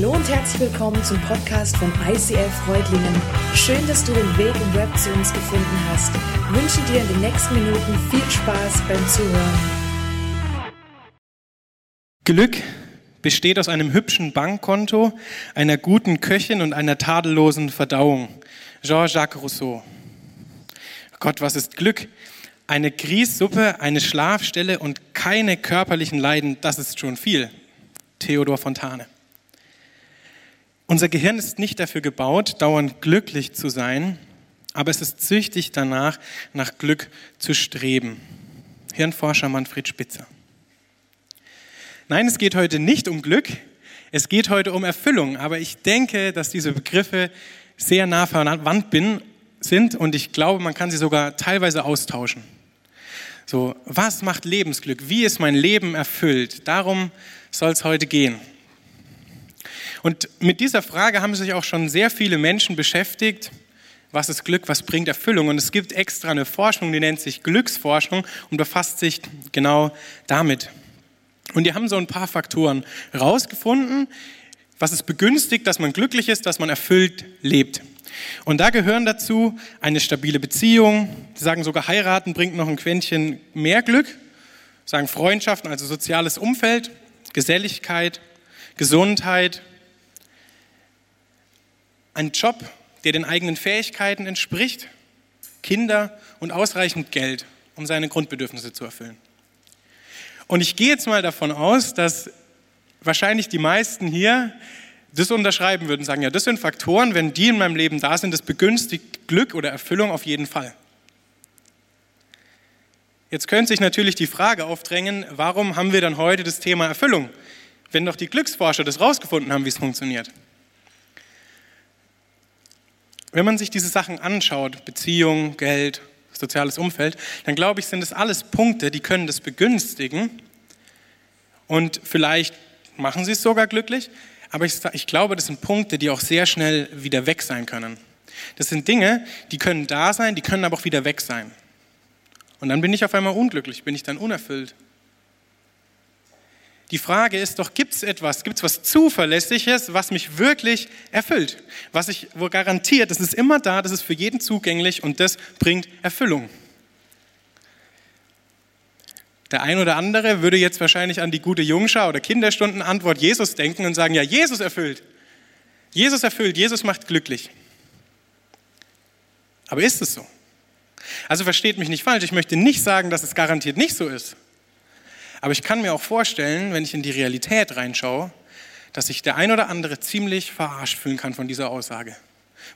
Hallo und herzlich willkommen zum Podcast von ICF Freudlingen. Schön, dass du den Weg im Web zu uns gefunden hast. Ich wünsche dir in den nächsten Minuten viel Spaß beim Zuhören. Glück besteht aus einem hübschen Bankkonto, einer guten Köchin und einer tadellosen Verdauung. Jean-Jacques Rousseau. Gott, was ist Glück? Eine Grießsuppe, eine Schlafstelle und keine körperlichen Leiden, das ist schon viel. Theodor Fontane. Unser Gehirn ist nicht dafür gebaut, dauernd glücklich zu sein, aber es ist süchtig danach, nach Glück zu streben. Hirnforscher Manfred Spitzer. Nein, es geht heute nicht um Glück, es geht heute um Erfüllung, aber ich denke, dass diese Begriffe sehr nah verwandt sind und ich glaube, man kann sie sogar teilweise austauschen. So, was macht Lebensglück? Wie ist mein Leben erfüllt? Darum soll es heute gehen. Und mit dieser Frage haben sich auch schon sehr viele Menschen beschäftigt. Was ist Glück? Was bringt Erfüllung? Und es gibt extra eine Forschung, die nennt sich Glücksforschung und befasst sich genau damit. Und die haben so ein paar Faktoren rausgefunden, was es begünstigt, dass man glücklich ist, dass man erfüllt lebt. Und da gehören dazu eine stabile Beziehung. Sie sagen sogar, heiraten bringt noch ein Quäntchen mehr Glück. Sagen Freundschaften, also soziales Umfeld, Geselligkeit, Gesundheit, ein Job, der den eigenen Fähigkeiten entspricht, Kinder und ausreichend Geld, um seine Grundbedürfnisse zu erfüllen. Und ich gehe jetzt mal davon aus, dass wahrscheinlich die meisten hier das unterschreiben würden, sagen, ja, das sind Faktoren, wenn die in meinem Leben da sind, das begünstigt Glück oder Erfüllung auf jeden Fall. Jetzt könnte sich natürlich die Frage aufdrängen, warum haben wir dann heute das Thema Erfüllung, wenn doch die Glücksforscher das rausgefunden haben, wie es funktioniert. Wenn man sich diese Sachen anschaut, Beziehung, Geld, soziales Umfeld, dann glaube ich, sind es alles Punkte, die können das begünstigen. Und vielleicht machen sie es sogar glücklich, aber ich, ich glaube, das sind Punkte, die auch sehr schnell wieder weg sein können. Das sind Dinge, die können da sein, die können aber auch wieder weg sein. Und dann bin ich auf einmal unglücklich, bin ich dann unerfüllt. Die Frage ist doch, gibt es etwas, gibt es was Zuverlässliches, was mich wirklich erfüllt? Was ich, wo garantiert, das ist immer da, das ist für jeden zugänglich und das bringt Erfüllung. Der ein oder andere würde jetzt wahrscheinlich an die gute Jungschau oder Kinderstundenantwort Jesus denken und sagen, ja, Jesus erfüllt. Jesus erfüllt, Jesus macht glücklich. Aber ist es so? Also versteht mich nicht falsch, ich möchte nicht sagen, dass es garantiert nicht so ist. Aber ich kann mir auch vorstellen, wenn ich in die Realität reinschaue, dass sich der ein oder andere ziemlich verarscht fühlen kann von dieser Aussage.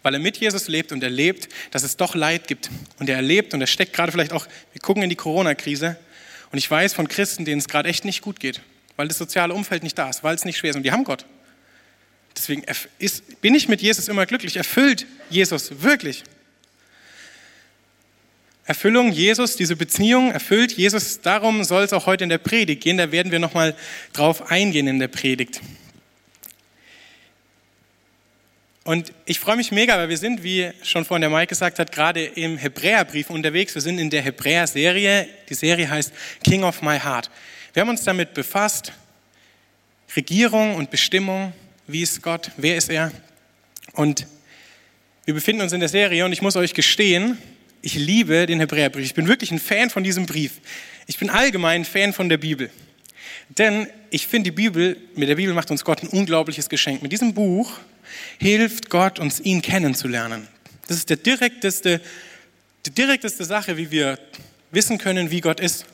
Weil er mit Jesus lebt und erlebt, dass es doch Leid gibt. Und er erlebt und er steckt gerade vielleicht auch, wir gucken in die Corona-Krise. Und ich weiß von Christen, denen es gerade echt nicht gut geht, weil das soziale Umfeld nicht da ist, weil es nicht schwer ist. Und die haben Gott. Deswegen ist, bin ich mit Jesus immer glücklich. Erfüllt Jesus wirklich. Erfüllung, Jesus, diese Beziehung erfüllt Jesus. Darum soll es auch heute in der Predigt gehen. Da werden wir nochmal drauf eingehen in der Predigt. Und ich freue mich mega, weil wir sind, wie schon vorhin der Mike gesagt hat, gerade im Hebräerbrief unterwegs. Wir sind in der Hebräer-Serie. Die Serie heißt King of My Heart. Wir haben uns damit befasst. Regierung und Bestimmung. Wie ist Gott? Wer ist er? Und wir befinden uns in der Serie und ich muss euch gestehen, ich liebe den Hebräerbrief. Ich bin wirklich ein Fan von diesem Brief. Ich bin allgemein Fan von der Bibel. Denn ich finde, die Bibel, mit der Bibel macht uns Gott ein unglaubliches Geschenk. Mit diesem Buch hilft Gott uns, ihn kennenzulernen. Das ist der direkteste, die direkteste Sache, wie wir wissen können, wie Gott ist,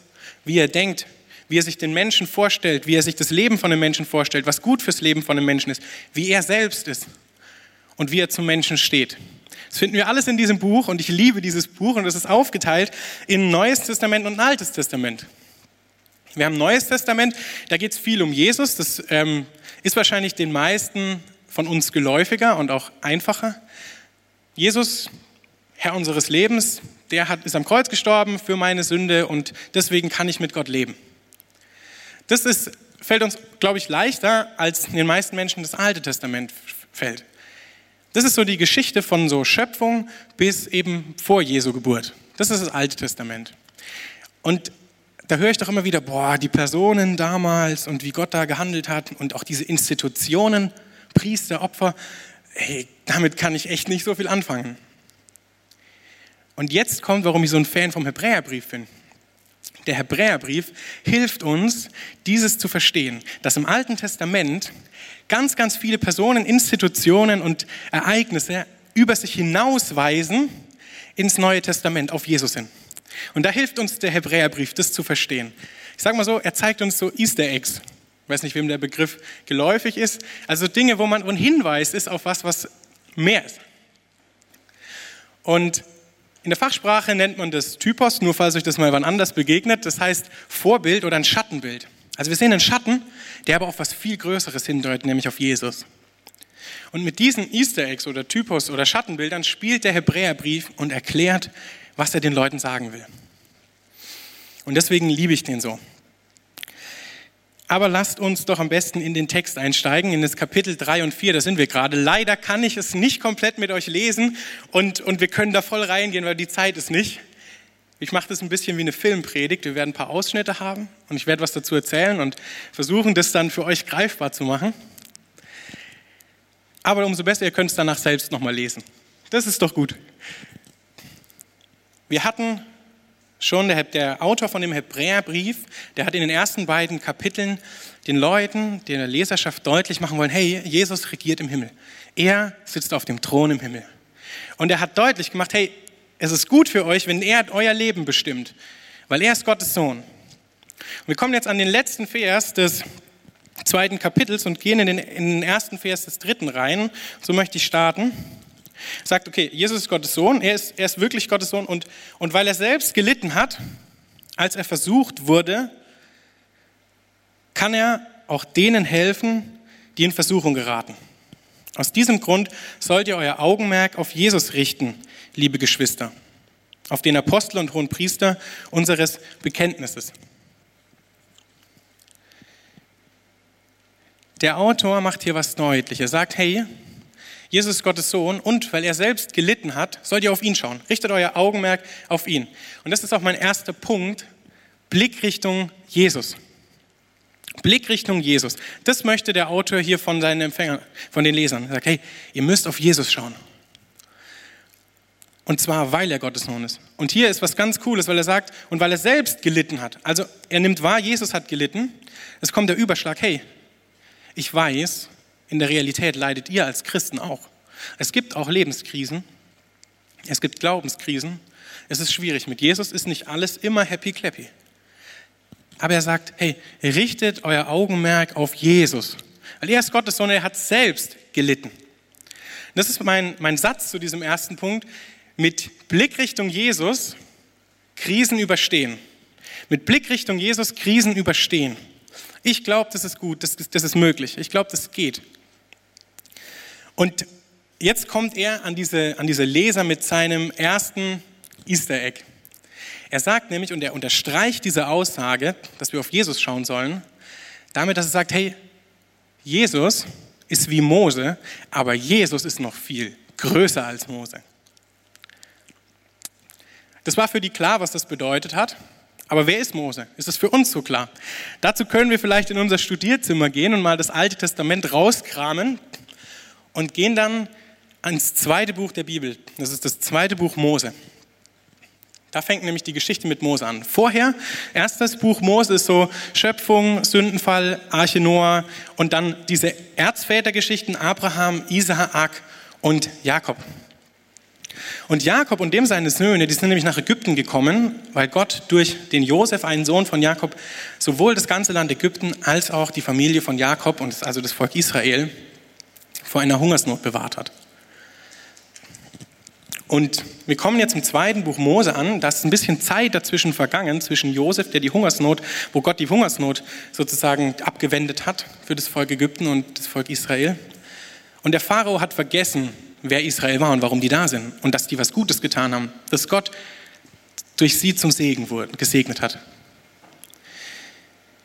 wie er denkt, wie er sich den Menschen vorstellt, wie er sich das Leben von den Menschen vorstellt, was gut fürs Leben von den Menschen ist, wie er selbst ist und wie er zum Menschen steht. Das finden wir alles in diesem Buch und ich liebe dieses Buch und es ist aufgeteilt in Neues Testament und Altes Testament. Wir haben Neues Testament, da geht es viel um Jesus. Das ähm, ist wahrscheinlich den meisten von uns geläufiger und auch einfacher. Jesus, Herr unseres Lebens, der hat, ist am Kreuz gestorben für meine Sünde und deswegen kann ich mit Gott leben. Das ist, fällt uns, glaube ich, leichter, als den meisten Menschen das Alte Testament fällt. Das ist so die Geschichte von so Schöpfung bis eben vor Jesu Geburt. Das ist das Alte Testament. Und da höre ich doch immer wieder, boah, die Personen damals und wie Gott da gehandelt hat und auch diese Institutionen, Priester, Opfer, hey, damit kann ich echt nicht so viel anfangen. Und jetzt kommt, warum ich so ein Fan vom Hebräerbrief bin. Der Hebräerbrief hilft uns, dieses zu verstehen, dass im Alten Testament ganz, ganz viele Personen, Institutionen und Ereignisse über sich hinausweisen ins Neue Testament auf Jesus hin. Und da hilft uns der Hebräerbrief, das zu verstehen. Ich sage mal so, er zeigt uns so Easter Eggs. Ich weiß nicht, wem der Begriff geläufig ist. Also Dinge, wo man ein Hinweis ist auf was, was mehr ist. Und in der Fachsprache nennt man das Typos, nur falls euch das mal wann anders begegnet. Das heißt Vorbild oder ein Schattenbild. Also wir sehen einen Schatten, der aber auf was viel Größeres hindeutet, nämlich auf Jesus. Und mit diesen Easter Eggs oder Typos oder Schattenbildern spielt der Hebräerbrief und erklärt, was er den Leuten sagen will. Und deswegen liebe ich den so. Aber lasst uns doch am besten in den Text einsteigen, in das Kapitel 3 und 4, da sind wir gerade. Leider kann ich es nicht komplett mit euch lesen und, und wir können da voll reingehen, weil die Zeit ist nicht. Ich mache das ein bisschen wie eine Filmpredigt. Wir werden ein paar Ausschnitte haben und ich werde was dazu erzählen und versuchen, das dann für euch greifbar zu machen. Aber umso besser, ihr könnt es danach selbst nochmal lesen. Das ist doch gut. Wir hatten Schon der, der, Autor von dem Hebräerbrief, der hat in den ersten beiden Kapiteln den Leuten, der Leserschaft deutlich machen wollen, hey, Jesus regiert im Himmel. Er sitzt auf dem Thron im Himmel. Und er hat deutlich gemacht, hey, es ist gut für euch, wenn er euer Leben bestimmt, weil er ist Gottes Sohn. Und wir kommen jetzt an den letzten Vers des zweiten Kapitels und gehen in den, in den ersten Vers des dritten rein. So möchte ich starten sagt, okay, Jesus ist Gottes Sohn, er ist, er ist wirklich Gottes Sohn und, und weil er selbst gelitten hat, als er versucht wurde, kann er auch denen helfen, die in Versuchung geraten. Aus diesem Grund sollt ihr euer Augenmerk auf Jesus richten, liebe Geschwister, auf den Apostel und hohen Priester unseres Bekenntnisses. Der Autor macht hier was deutlich. Er sagt, hey, Jesus ist Gottes Sohn und weil er selbst gelitten hat, sollt ihr auf ihn schauen. Richtet euer Augenmerk auf ihn. Und das ist auch mein erster Punkt. Blickrichtung Jesus. Blickrichtung Jesus. Das möchte der Autor hier von seinen Empfängern, von den Lesern. Er sagt, hey, ihr müsst auf Jesus schauen. Und zwar, weil er Gottes Sohn ist. Und hier ist was ganz Cooles, weil er sagt, und weil er selbst gelitten hat. Also er nimmt wahr, Jesus hat gelitten. Es kommt der Überschlag, hey, ich weiß, in der Realität leidet ihr als Christen auch. Es gibt auch Lebenskrisen, es gibt Glaubenskrisen. Es ist schwierig. Mit Jesus ist nicht alles immer happy clappy. Aber er sagt, hey, richtet euer Augenmerk auf Jesus. Weil er ist Gottes Sohn, er hat selbst gelitten. Das ist mein, mein Satz zu diesem ersten Punkt. Mit Blickrichtung Jesus Krisen überstehen. Mit Blickrichtung Jesus Krisen überstehen. Ich glaube, das ist gut, das, das ist möglich. Ich glaube, das geht. Und jetzt kommt er an diese, an diese Leser mit seinem ersten Easter Egg. Er sagt nämlich, und er unterstreicht diese Aussage, dass wir auf Jesus schauen sollen, damit, dass er sagt, hey, Jesus ist wie Mose, aber Jesus ist noch viel größer als Mose. Das war für die klar, was das bedeutet hat. Aber wer ist Mose? Ist es für uns so klar? Dazu können wir vielleicht in unser Studierzimmer gehen und mal das Alte Testament rauskramen und gehen dann ans zweite Buch der Bibel. Das ist das zweite Buch Mose. Da fängt nämlich die Geschichte mit Mose an. Vorher, erstes Buch Mose ist so Schöpfung, Sündenfall, Arche Noah und dann diese Erzvätergeschichten Abraham, Isaak und Jakob. Und Jakob und dem seine Söhne, die sind nämlich nach Ägypten gekommen, weil Gott durch den Josef, einen Sohn von Jakob, sowohl das ganze Land Ägypten als auch die Familie von Jakob und also das Volk Israel vor einer Hungersnot bewahrt hat. Und wir kommen jetzt im zweiten Buch Mose an. Da ist ein bisschen Zeit dazwischen vergangen, zwischen Josef, der die Hungersnot, wo Gott die Hungersnot sozusagen abgewendet hat für das Volk Ägypten und das Volk Israel. Und der Pharao hat vergessen, wer Israel war und warum die da sind und dass die was Gutes getan haben, dass Gott durch sie zum Segen wurde, gesegnet hat.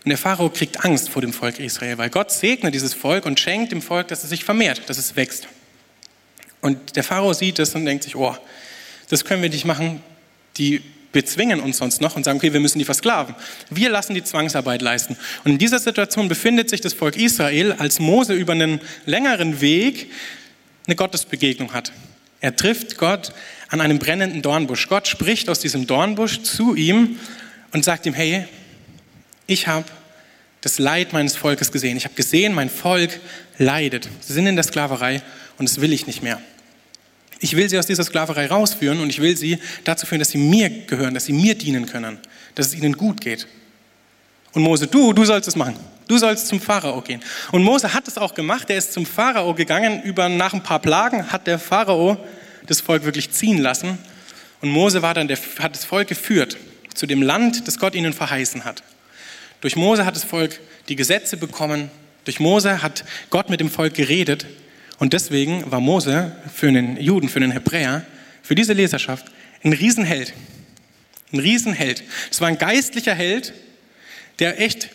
Und der Pharao kriegt Angst vor dem Volk Israel, weil Gott segnet dieses Volk und schenkt dem Volk, dass es sich vermehrt, dass es wächst. Und der Pharao sieht das und denkt sich, oh, das können wir nicht machen. Die bezwingen uns sonst noch und sagen, okay, wir müssen die versklaven. Wir lassen die Zwangsarbeit leisten. Und in dieser Situation befindet sich das Volk Israel, als Mose über einen längeren Weg eine Gottesbegegnung hat. Er trifft Gott an einem brennenden Dornbusch. Gott spricht aus diesem Dornbusch zu ihm und sagt ihm, hey, ich habe das Leid meines Volkes gesehen. Ich habe gesehen, mein Volk leidet. Sie sind in der Sklaverei und das will ich nicht mehr. Ich will sie aus dieser Sklaverei rausführen und ich will sie dazu führen, dass sie mir gehören, dass sie mir dienen können, dass es ihnen gut geht. Und Mose, du, du sollst es machen. Du sollst zum Pharao gehen. Und Mose hat es auch gemacht. Er ist zum Pharao gegangen. Über, nach ein paar Plagen hat der Pharao das Volk wirklich ziehen lassen. Und Mose war dann der, hat das Volk geführt zu dem Land, das Gott ihnen verheißen hat. Durch Mose hat das Volk die Gesetze bekommen. Durch Mose hat Gott mit dem Volk geredet. Und deswegen war Mose für einen Juden, für einen Hebräer, für diese Leserschaft ein Riesenheld. Ein Riesenheld. Es war ein geistlicher Held, der echt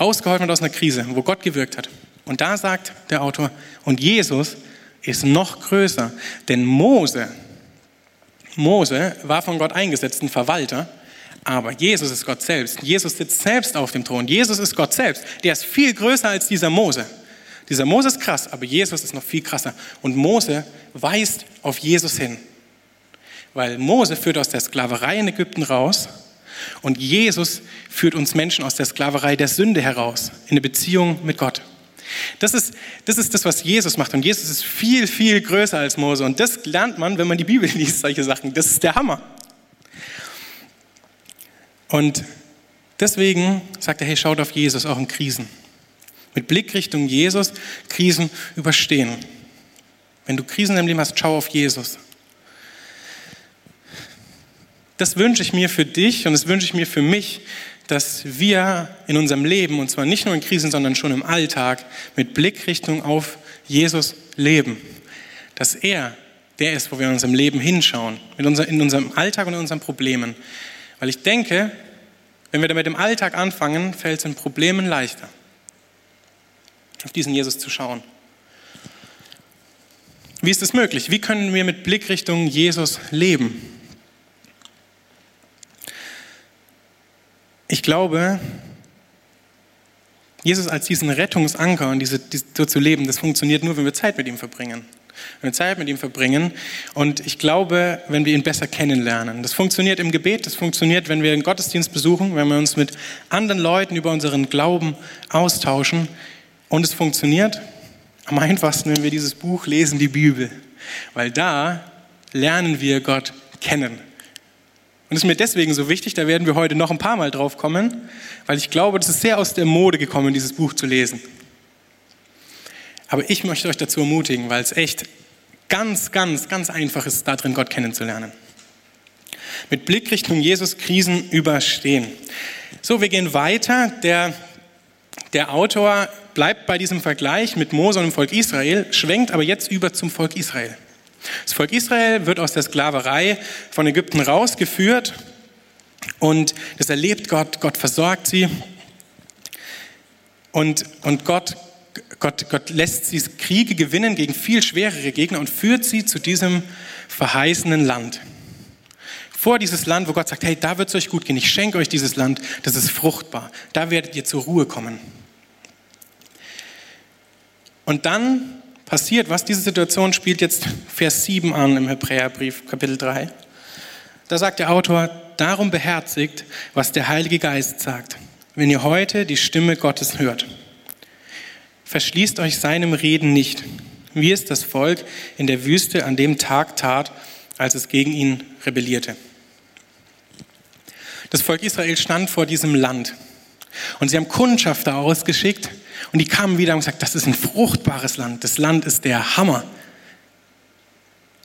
rausgeholfen hat aus einer Krise, wo Gott gewirkt hat. Und da sagt der Autor, und Jesus ist noch größer, denn Mose, Mose war von Gott eingesetzt, ein Verwalter, aber Jesus ist Gott selbst. Jesus sitzt selbst auf dem Thron. Jesus ist Gott selbst. Der ist viel größer als dieser Mose. Dieser Mose ist krass, aber Jesus ist noch viel krasser. Und Mose weist auf Jesus hin. Weil Mose führt aus der Sklaverei in Ägypten raus und Jesus führt uns Menschen aus der Sklaverei der Sünde heraus in eine Beziehung mit Gott. Das ist, das ist das, was Jesus macht. Und Jesus ist viel, viel größer als Mose. Und das lernt man, wenn man die Bibel liest, solche Sachen. Das ist der Hammer. Und deswegen sagt er, hey, schaut auf Jesus auch in Krisen. Mit Blick Richtung Jesus Krisen überstehen. Wenn du Krisen im Leben hast, schau auf Jesus. Das wünsche ich mir für dich und das wünsche ich mir für mich, dass wir in unserem Leben, und zwar nicht nur in Krisen, sondern schon im Alltag, mit Blickrichtung auf Jesus leben. Dass er der ist, wo wir in unserem Leben hinschauen, in unserem Alltag und in unseren Problemen. Weil ich denke, wenn wir damit im Alltag anfangen, fällt es in Problemen leichter auf diesen Jesus zu schauen. Wie ist es möglich? Wie können wir mit Blickrichtung Jesus leben? Ich glaube, Jesus als diesen Rettungsanker und diese, diese, so zu leben, das funktioniert nur, wenn wir Zeit mit ihm verbringen. Wenn wir Zeit mit ihm verbringen. Und ich glaube, wenn wir ihn besser kennenlernen. Das funktioniert im Gebet, das funktioniert, wenn wir einen Gottesdienst besuchen, wenn wir uns mit anderen Leuten über unseren Glauben austauschen. Und es funktioniert am einfachsten, wenn wir dieses Buch lesen, die Bibel. Weil da lernen wir Gott kennen. Und es ist mir deswegen so wichtig, da werden wir heute noch ein paar Mal drauf kommen, weil ich glaube, das ist sehr aus der Mode gekommen, dieses Buch zu lesen. Aber ich möchte euch dazu ermutigen, weil es echt ganz, ganz, ganz einfach ist, darin Gott kennenzulernen. Mit Blick Richtung Jesus Krisen überstehen. So, wir gehen weiter. Der, der Autor bleibt bei diesem Vergleich mit Mose und dem Volk Israel, schwenkt aber jetzt über zum Volk Israel. Das Volk Israel wird aus der Sklaverei von Ägypten rausgeführt und das erlebt Gott, Gott versorgt sie und, und Gott, Gott, Gott lässt sie Kriege gewinnen gegen viel schwerere Gegner und führt sie zu diesem verheißenen Land. Vor dieses Land, wo Gott sagt, hey, da wird es euch gut gehen, ich schenke euch dieses Land, das ist fruchtbar, da werdet ihr zur Ruhe kommen. Und dann passiert was, diese Situation spielt jetzt Vers 7 an im Hebräerbrief, Kapitel 3. Da sagt der Autor, darum beherzigt, was der Heilige Geist sagt, wenn ihr heute die Stimme Gottes hört. Verschließt euch seinem Reden nicht, wie es das Volk in der Wüste an dem Tag tat, als es gegen ihn rebellierte. Das Volk Israel stand vor diesem Land und sie haben Kundschafter ausgeschickt, und die kamen wieder und gesagt, das ist ein fruchtbares Land, das Land ist der Hammer.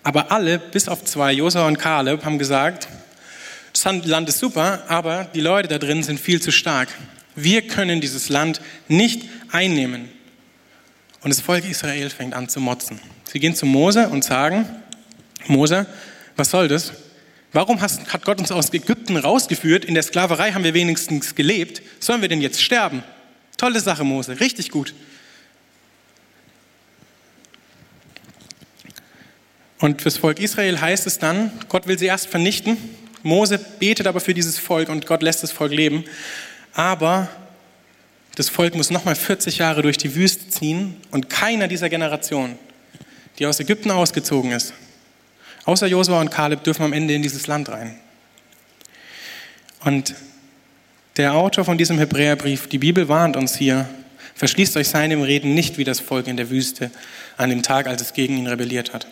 Aber alle, bis auf zwei, Josua und Kaleb, haben gesagt, das Land ist super, aber die Leute da drin sind viel zu stark. Wir können dieses Land nicht einnehmen. Und das Volk Israel fängt an zu motzen. Sie gehen zu Mose und sagen, Mose, was soll das? Warum hat Gott uns aus Ägypten rausgeführt? In der Sklaverei haben wir wenigstens gelebt. Sollen wir denn jetzt sterben? Tolle Sache, Mose, richtig gut. Und fürs Volk Israel heißt es dann, Gott will sie erst vernichten, Mose betet aber für dieses Volk und Gott lässt das Volk leben. Aber das Volk muss nochmal 40 Jahre durch die Wüste ziehen und keiner dieser Generation, die aus Ägypten ausgezogen ist, außer Josua und Kaleb, dürfen am Ende in dieses Land rein. Und der Autor von diesem Hebräerbrief, die Bibel warnt uns hier, verschließt euch seinem Reden nicht wie das Volk in der Wüste an dem Tag, als es gegen ihn rebelliert hat.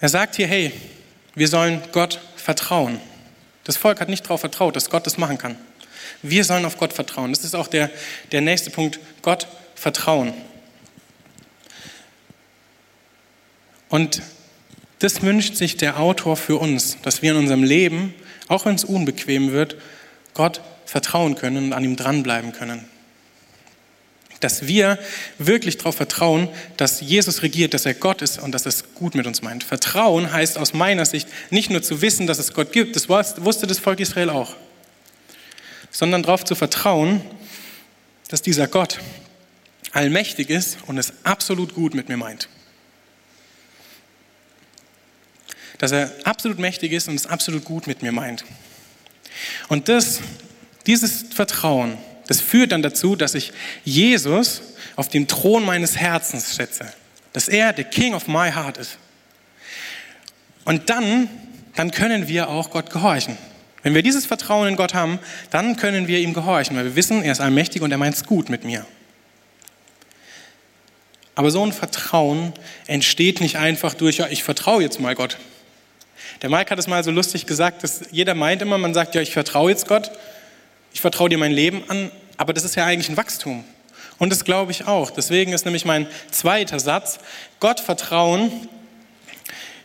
Er sagt hier, hey, wir sollen Gott vertrauen. Das Volk hat nicht darauf vertraut, dass Gott das machen kann. Wir sollen auf Gott vertrauen. Das ist auch der, der nächste Punkt, Gott vertrauen. Und das wünscht sich der Autor für uns, dass wir in unserem Leben, auch wenn es unbequem wird, Gott vertrauen können und an ihm dranbleiben können. Dass wir wirklich darauf vertrauen, dass Jesus regiert, dass er Gott ist und dass es gut mit uns meint. Vertrauen heißt aus meiner Sicht nicht nur zu wissen, dass es Gott gibt, das wusste das Volk Israel auch, sondern darauf zu vertrauen, dass dieser Gott allmächtig ist und es absolut gut mit mir meint. Dass er absolut mächtig ist und es absolut gut mit mir meint. Und das, dieses Vertrauen, das führt dann dazu, dass ich Jesus auf dem Thron meines Herzens schätze. Dass er der King of my heart ist. Und dann, dann können wir auch Gott gehorchen. Wenn wir dieses Vertrauen in Gott haben, dann können wir ihm gehorchen, weil wir wissen, er ist allmächtig und er meint es gut mit mir. Aber so ein Vertrauen entsteht nicht einfach durch, ja, ich vertraue jetzt mal Gott. Der Mike hat es mal so lustig gesagt, dass jeder meint immer, man sagt, ja, ich vertraue jetzt Gott, ich vertraue dir mein Leben an, aber das ist ja eigentlich ein Wachstum. Und das glaube ich auch. Deswegen ist nämlich mein zweiter Satz, Gott vertrauen,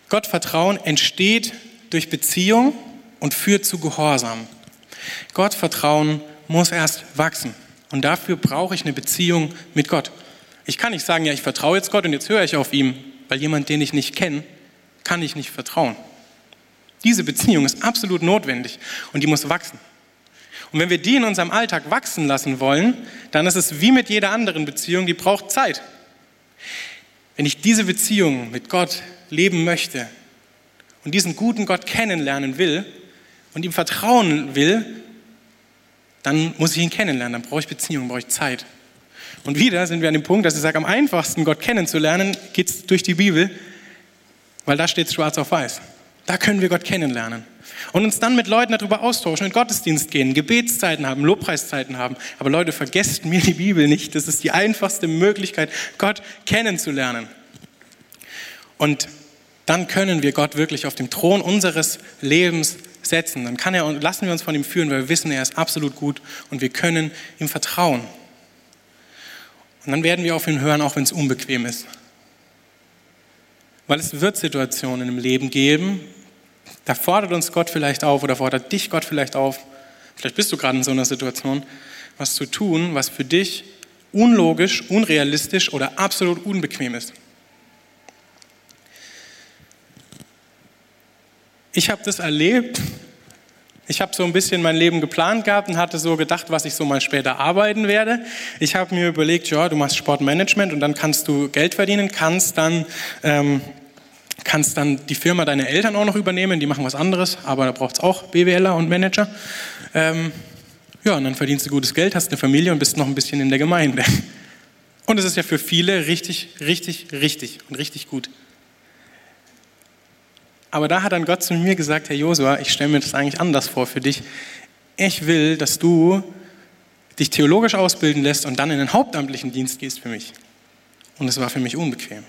Gott vertrauen entsteht durch Beziehung und führt zu Gehorsam. Gott vertrauen muss erst wachsen. Und dafür brauche ich eine Beziehung mit Gott. Ich kann nicht sagen, ja, ich vertraue jetzt Gott und jetzt höre ich auf ihm, weil jemand, den ich nicht kenne, kann ich nicht vertrauen. Diese Beziehung ist absolut notwendig und die muss wachsen. Und wenn wir die in unserem Alltag wachsen lassen wollen, dann ist es wie mit jeder anderen Beziehung, die braucht Zeit. Wenn ich diese Beziehung mit Gott leben möchte und diesen guten Gott kennenlernen will und ihm vertrauen will, dann muss ich ihn kennenlernen, dann brauche ich Beziehung, brauche ich Zeit. Und wieder sind wir an dem Punkt, dass ich sage, am einfachsten Gott kennenzulernen, geht es durch die Bibel, weil da steht es schwarz auf weiß. Da können wir Gott kennenlernen. Und uns dann mit Leuten darüber austauschen, in Gottesdienst gehen, Gebetszeiten haben, Lobpreiszeiten haben. Aber Leute, vergesst mir die Bibel nicht. Das ist die einfachste Möglichkeit, Gott kennenzulernen. Und dann können wir Gott wirklich auf dem Thron unseres Lebens setzen. Dann kann er, lassen wir uns von ihm führen, weil wir wissen, er ist absolut gut und wir können ihm vertrauen. Und dann werden wir auf ihn hören, auch wenn es unbequem ist. Weil es wird Situationen im Leben geben, da fordert uns Gott vielleicht auf oder fordert dich Gott vielleicht auf, vielleicht bist du gerade in so einer Situation, was zu tun, was für dich unlogisch, unrealistisch oder absolut unbequem ist. Ich habe das erlebt. Ich habe so ein bisschen mein Leben geplant gehabt und hatte so gedacht, was ich so mal später arbeiten werde. Ich habe mir überlegt, ja, du machst Sportmanagement und dann kannst du Geld verdienen, kannst dann ähm, kannst dann die Firma deiner Eltern auch noch übernehmen, die machen was anderes, aber da braucht es auch BWLer und Manager. Ähm, ja, und dann verdienst du gutes Geld, hast eine Familie und bist noch ein bisschen in der Gemeinde. Und es ist ja für viele richtig, richtig, richtig und richtig gut. Aber da hat dann Gott zu mir gesagt, Herr Josua, ich stelle mir das eigentlich anders vor für dich. Ich will, dass du dich theologisch ausbilden lässt und dann in den hauptamtlichen Dienst gehst für mich. Und es war für mich unbequem.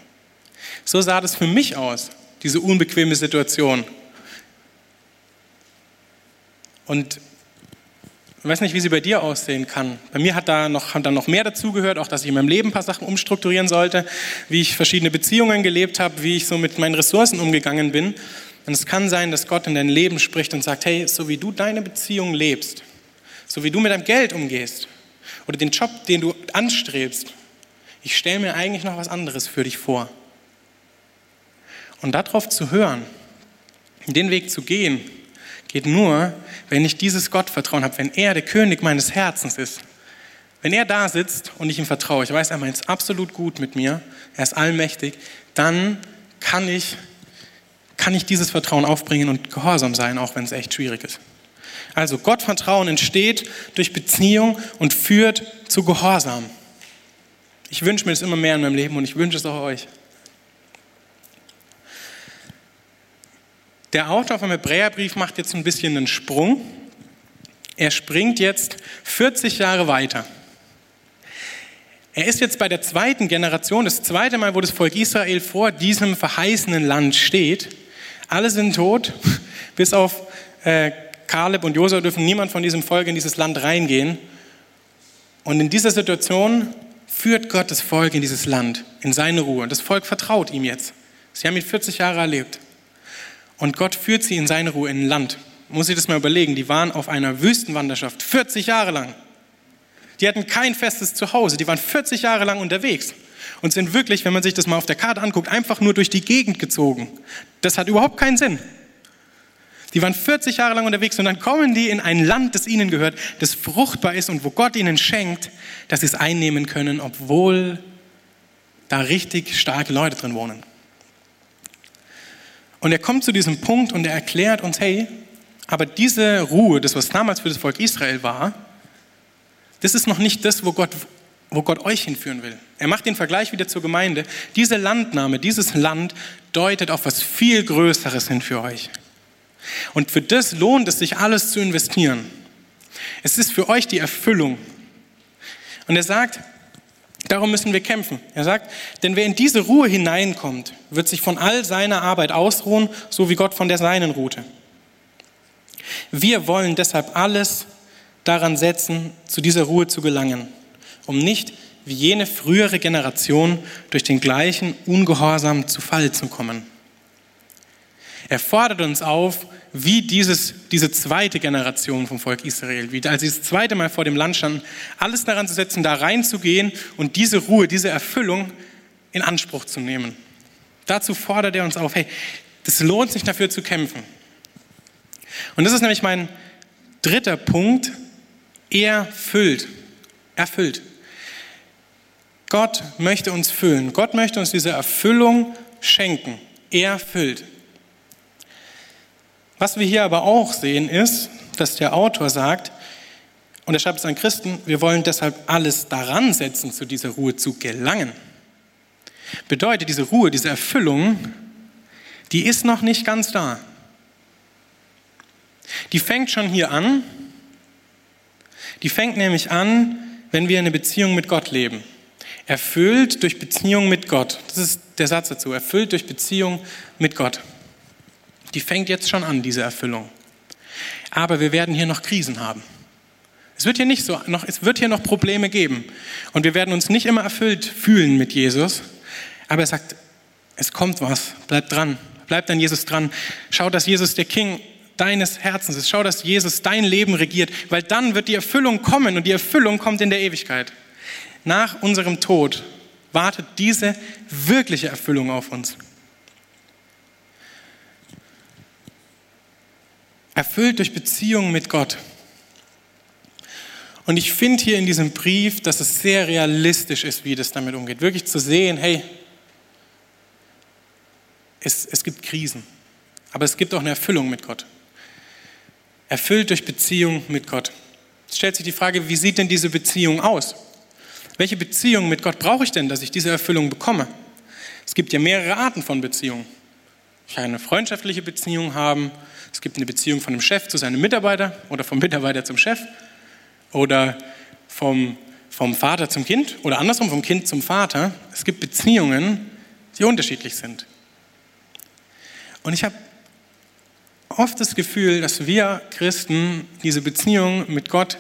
So sah das für mich aus, diese unbequeme Situation. Und ich weiß nicht, wie sie bei dir aussehen kann. Bei mir hat da noch, hat da noch mehr dazugehört, auch dass ich in meinem Leben ein paar Sachen umstrukturieren sollte, wie ich verschiedene Beziehungen gelebt habe, wie ich so mit meinen Ressourcen umgegangen bin. Und es kann sein, dass Gott in dein Leben spricht und sagt, hey, so wie du deine Beziehung lebst, so wie du mit deinem Geld umgehst oder den Job, den du anstrebst, ich stelle mir eigentlich noch was anderes für dich vor. Und darauf zu hören, den Weg zu gehen, geht nur, wenn ich dieses Gottvertrauen habe, wenn er der König meines Herzens ist. Wenn er da sitzt und ich ihm vertraue, ich weiß, er meint es absolut gut mit mir, er ist allmächtig, dann kann ich, kann ich dieses Vertrauen aufbringen und gehorsam sein, auch wenn es echt schwierig ist. Also Gottvertrauen entsteht durch Beziehung und führt zu Gehorsam. Ich wünsche mir das immer mehr in meinem Leben und ich wünsche es auch euch. Der Autor vom Hebräerbrief macht jetzt ein bisschen einen Sprung. Er springt jetzt 40 Jahre weiter. Er ist jetzt bei der zweiten Generation, das zweite Mal, wo das Volk Israel vor diesem verheißenen Land steht. Alle sind tot, bis auf äh, Kaleb und Josua dürfen niemand von diesem Volk in dieses Land reingehen. Und in dieser Situation führt Gott das Volk in dieses Land, in seine Ruhe. Und das Volk vertraut ihm jetzt. Sie haben ihn 40 Jahre erlebt. Und Gott führt sie in seine Ruhe, in ein Land. Muss ich das mal überlegen, die waren auf einer Wüstenwanderschaft 40 Jahre lang. Die hatten kein festes Zuhause, die waren 40 Jahre lang unterwegs und sind wirklich, wenn man sich das mal auf der Karte anguckt, einfach nur durch die Gegend gezogen. Das hat überhaupt keinen Sinn. Die waren 40 Jahre lang unterwegs und dann kommen die in ein Land, das ihnen gehört, das fruchtbar ist und wo Gott ihnen schenkt, dass sie es einnehmen können, obwohl da richtig starke Leute drin wohnen. Und er kommt zu diesem Punkt und er erklärt uns, hey, aber diese Ruhe, das was damals für das Volk Israel war, das ist noch nicht das, wo Gott, wo Gott euch hinführen will. Er macht den Vergleich wieder zur Gemeinde. Diese Landnahme, dieses Land deutet auf was viel Größeres hin für euch. Und für das lohnt es sich, alles zu investieren. Es ist für euch die Erfüllung. Und er sagt, darum müssen wir kämpfen. Er sagt, denn wer in diese Ruhe hineinkommt, wird sich von all seiner Arbeit ausruhen, so wie Gott von der seinen ruhte. Wir wollen deshalb alles daran setzen, zu dieser Ruhe zu gelangen, um nicht wie jene frühere Generation durch den gleichen Ungehorsam zu Fall zu kommen. Er fordert uns auf, wie dieses, diese zweite Generation vom Volk Israel, wie als sie das zweite Mal vor dem Land standen, alles daran zu setzen, da reinzugehen und diese Ruhe, diese Erfüllung in Anspruch zu nehmen. Dazu fordert er uns auf, hey, das lohnt sich dafür zu kämpfen. Und das ist nämlich mein dritter Punkt, erfüllt. Erfüllt. Gott möchte uns füllen. Gott möchte uns diese Erfüllung schenken. Erfüllt. Was wir hier aber auch sehen ist, dass der Autor sagt, und er schreibt es an Christen, wir wollen deshalb alles daran setzen, zu dieser Ruhe zu gelangen. Bedeutet, diese Ruhe, diese Erfüllung, die ist noch nicht ganz da. Die fängt schon hier an, die fängt nämlich an, wenn wir eine Beziehung mit Gott leben. Erfüllt durch Beziehung mit Gott. Das ist der Satz dazu. Erfüllt durch Beziehung mit Gott. Die fängt jetzt schon an, diese Erfüllung. Aber wir werden hier noch Krisen haben. Es wird hier nicht so, noch, es wird hier noch Probleme geben. Und wir werden uns nicht immer erfüllt fühlen mit Jesus. Aber er sagt, es kommt was. Bleibt dran. Bleibt an Jesus dran. Schau, dass Jesus der King deines Herzens ist. Schau, dass Jesus dein Leben regiert, weil dann wird die Erfüllung kommen und die Erfüllung kommt in der Ewigkeit. Nach unserem Tod wartet diese wirkliche Erfüllung auf uns. Erfüllt durch Beziehungen mit Gott. Und ich finde hier in diesem Brief, dass es sehr realistisch ist, wie das damit umgeht. Wirklich zu sehen, hey, es, es gibt Krisen, aber es gibt auch eine Erfüllung mit Gott erfüllt durch Beziehung mit Gott. Es stellt sich die Frage, wie sieht denn diese Beziehung aus? Welche Beziehung mit Gott brauche ich denn, dass ich diese Erfüllung bekomme? Es gibt ja mehrere Arten von Beziehungen. Ich kann eine freundschaftliche Beziehung haben. Es gibt eine Beziehung von einem Chef zu seinem Mitarbeiter oder vom Mitarbeiter zum Chef oder vom, vom Vater zum Kind oder andersrum vom Kind zum Vater. Es gibt Beziehungen, die unterschiedlich sind. Und ich habe oft das Gefühl, dass wir Christen diese Beziehung mit Gott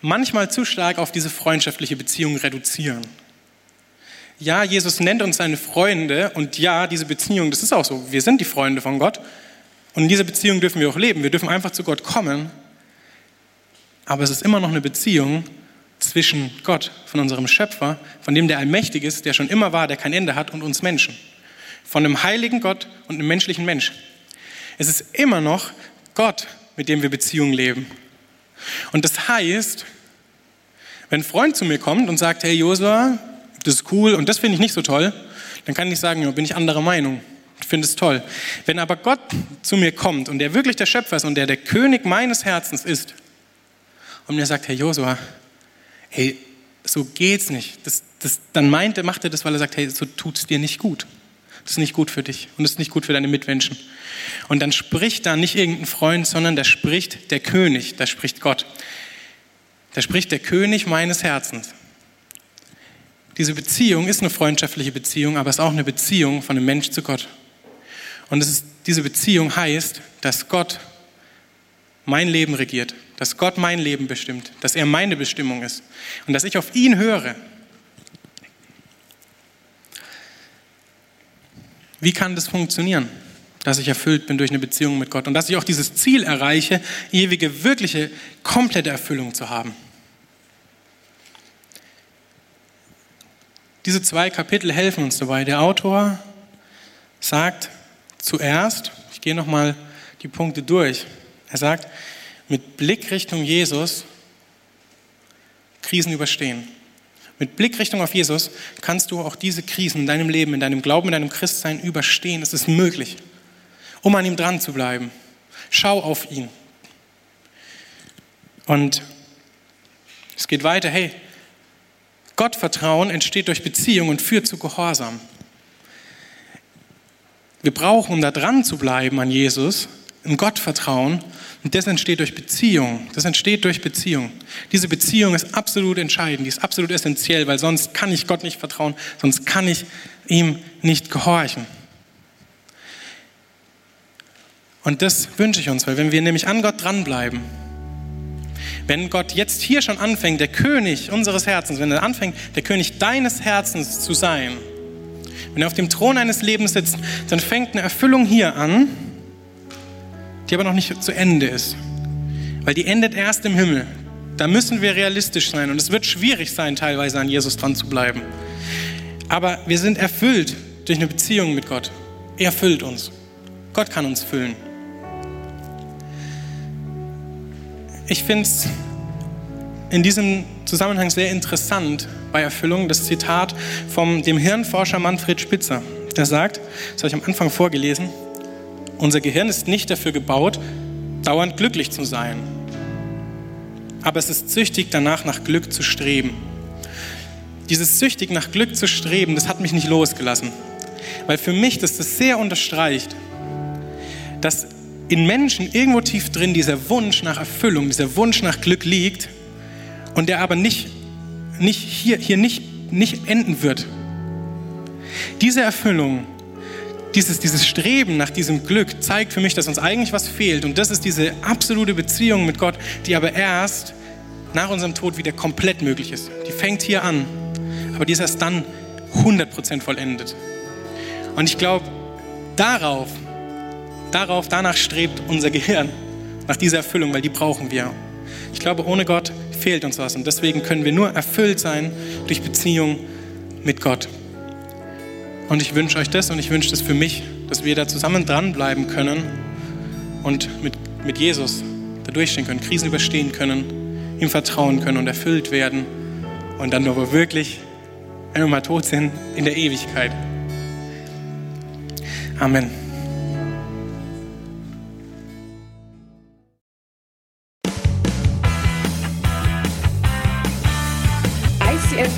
manchmal zu stark auf diese freundschaftliche Beziehung reduzieren. Ja, Jesus nennt uns seine Freunde und ja, diese Beziehung, das ist auch so. Wir sind die Freunde von Gott und in dieser Beziehung dürfen wir auch leben. Wir dürfen einfach zu Gott kommen, aber es ist immer noch eine Beziehung zwischen Gott, von unserem Schöpfer, von dem der allmächtig ist, der schon immer war, der kein Ende hat, und uns Menschen. Von einem heiligen Gott und einem menschlichen Mensch. Es ist immer noch Gott, mit dem wir Beziehungen leben. Und das heißt, wenn ein Freund zu mir kommt und sagt, hey Josua, das ist cool und das finde ich nicht so toll, dann kann ich sagen, ja, bin ich anderer Meinung. Ich finde es toll. Wenn aber Gott zu mir kommt und der wirklich der Schöpfer ist und der der König meines Herzens ist und mir sagt, Herr Josua, hey, so geht's nicht. Das, das, dann meint, macht er das, weil er sagt, hey, so tut's dir nicht gut. Das ist nicht gut für dich und das ist nicht gut für deine Mitmenschen. Und dann spricht da nicht irgendein Freund, sondern da spricht der König, da spricht Gott. Da spricht der König meines Herzens. Diese Beziehung ist eine freundschaftliche Beziehung, aber es ist auch eine Beziehung von einem Mensch zu Gott. Und ist, diese Beziehung heißt, dass Gott mein Leben regiert, dass Gott mein Leben bestimmt, dass er meine Bestimmung ist und dass ich auf ihn höre. Wie kann das funktionieren, dass ich erfüllt bin durch eine Beziehung mit Gott und dass ich auch dieses Ziel erreiche, ewige, wirkliche, komplette Erfüllung zu haben? Diese zwei Kapitel helfen uns dabei. Der Autor sagt zuerst, ich gehe nochmal die Punkte durch, er sagt, mit Blick Richtung Jesus Krisen überstehen. Mit Blickrichtung auf Jesus kannst du auch diese Krisen in deinem Leben, in deinem Glauben, in deinem Christsein überstehen. Es ist möglich, um an ihm dran zu bleiben. Schau auf ihn. Und es geht weiter, hey, Gottvertrauen entsteht durch Beziehung und führt zu Gehorsam. Wir brauchen, um da dran zu bleiben an Jesus, ein Gottvertrauen. Und das entsteht durch Beziehung. Das entsteht durch Beziehung. Diese Beziehung ist absolut entscheidend, die ist absolut essentiell, weil sonst kann ich Gott nicht vertrauen, sonst kann ich ihm nicht gehorchen. Und das wünsche ich uns, weil wenn wir nämlich an Gott dranbleiben, wenn Gott jetzt hier schon anfängt, der König unseres Herzens, wenn er anfängt, der König deines Herzens zu sein, wenn er auf dem Thron eines Lebens sitzt, dann fängt eine Erfüllung hier an, die aber noch nicht zu Ende ist. Weil die endet erst im Himmel. Da müssen wir realistisch sein und es wird schwierig sein, teilweise an Jesus dran zu bleiben. Aber wir sind erfüllt durch eine Beziehung mit Gott. Er füllt uns. Gott kann uns füllen. Ich finde es in diesem Zusammenhang sehr interessant bei Erfüllung das Zitat vom dem Hirnforscher Manfred Spitzer. Der sagt, das habe ich am Anfang vorgelesen, unser Gehirn ist nicht dafür gebaut, dauernd glücklich zu sein. Aber es ist süchtig danach, nach Glück zu streben. Dieses süchtig nach Glück zu streben, das hat mich nicht losgelassen. Weil für mich das das sehr unterstreicht, dass in Menschen irgendwo tief drin dieser Wunsch nach Erfüllung, dieser Wunsch nach Glück liegt und der aber nicht, nicht hier, hier nicht, nicht enden wird. Diese Erfüllung, dieses, dieses Streben nach diesem Glück zeigt für mich, dass uns eigentlich was fehlt. Und das ist diese absolute Beziehung mit Gott, die aber erst nach unserem Tod wieder komplett möglich ist. Die fängt hier an, aber die ist erst dann 100% vollendet. Und ich glaube, darauf darauf, danach strebt unser Gehirn, nach dieser Erfüllung, weil die brauchen wir. Ich glaube, ohne Gott fehlt uns was und deswegen können wir nur erfüllt sein durch Beziehung mit Gott. Und ich wünsche euch das und ich wünsche das für mich, dass wir da zusammen dranbleiben können und mit, mit Jesus da durchstehen können, Krisen überstehen können, ihm vertrauen können und erfüllt werden und dann aber wirklich, wenn wir mal tot sind, in der Ewigkeit. Amen.